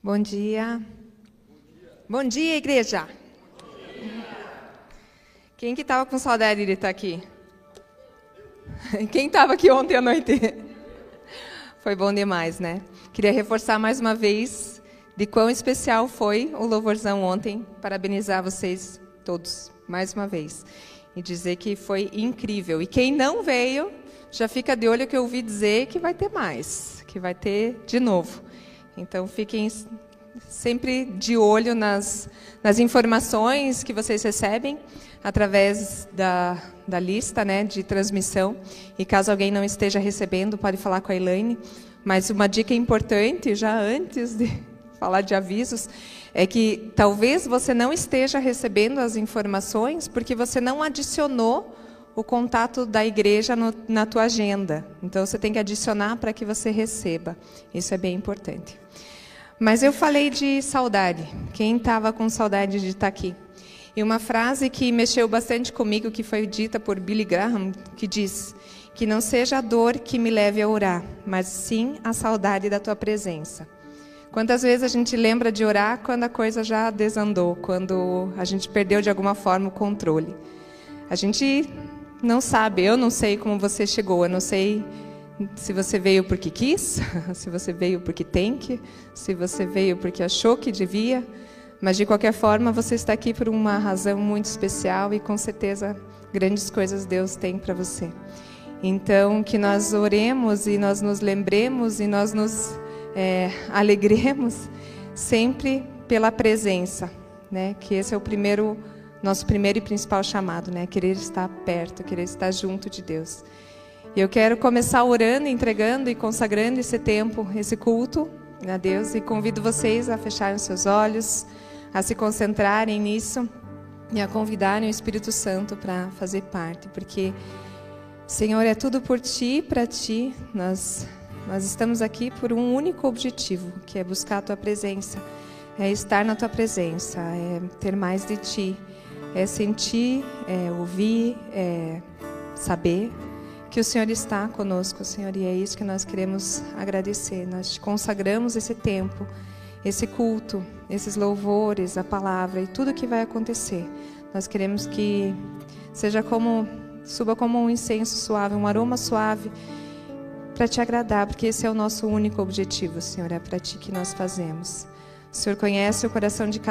Bom dia. Bom dia, igreja. Quem que estava com saudade de estar aqui? Quem estava aqui ontem à noite? Foi bom demais, né? Queria reforçar mais uma vez de quão especial foi o louvorzão ontem. Parabenizar vocês todos mais uma vez e dizer que foi incrível. E quem não veio, já fica de olho que eu ouvi dizer que vai ter mais, que vai ter de novo. Então fiquem sempre de olho nas, nas informações que vocês recebem através da, da lista né, de transmissão. E caso alguém não esteja recebendo, pode falar com a Elaine. Mas uma dica importante, já antes de falar de avisos, é que talvez você não esteja recebendo as informações porque você não adicionou o contato da igreja no, na tua agenda. Então você tem que adicionar para que você receba. Isso é bem importante. Mas eu falei de saudade. Quem estava com saudade de estar tá aqui? E uma frase que mexeu bastante comigo, que foi dita por Billy Graham, que diz: Que não seja a dor que me leve a orar, mas sim a saudade da tua presença. Quantas vezes a gente lembra de orar quando a coisa já desandou, quando a gente perdeu de alguma forma o controle? A gente não sabe, eu não sei como você chegou, eu não sei se você veio porque quis, se você veio porque tem que, se você veio porque achou que devia, mas de qualquer forma você está aqui por uma razão muito especial e com certeza grandes coisas Deus tem para você. Então que nós oremos e nós nos lembremos e nós nos é, alegremos sempre pela presença, né? Que esse é o primeiro nosso primeiro e principal chamado, né? Querer estar perto, querer estar junto de Deus. E eu quero começar orando, entregando e consagrando esse tempo, esse culto a Deus. E convido vocês a fecharem os seus olhos, a se concentrarem nisso e a convidarem o Espírito Santo para fazer parte. Porque, Senhor, é tudo por Ti para Ti. Nós, nós estamos aqui por um único objetivo, que é buscar a Tua presença. É estar na Tua presença, é ter mais de Ti. É sentir, é ouvir, é saber que o Senhor está conosco, Senhor, e é isso que nós queremos agradecer. Nós te consagramos esse tempo, esse culto, esses louvores, a palavra e tudo que vai acontecer. Nós queremos que seja como suba como um incenso suave, um aroma suave para te agradar, porque esse é o nosso único objetivo, Senhor, é para ti que nós fazemos. O Senhor conhece o coração de cada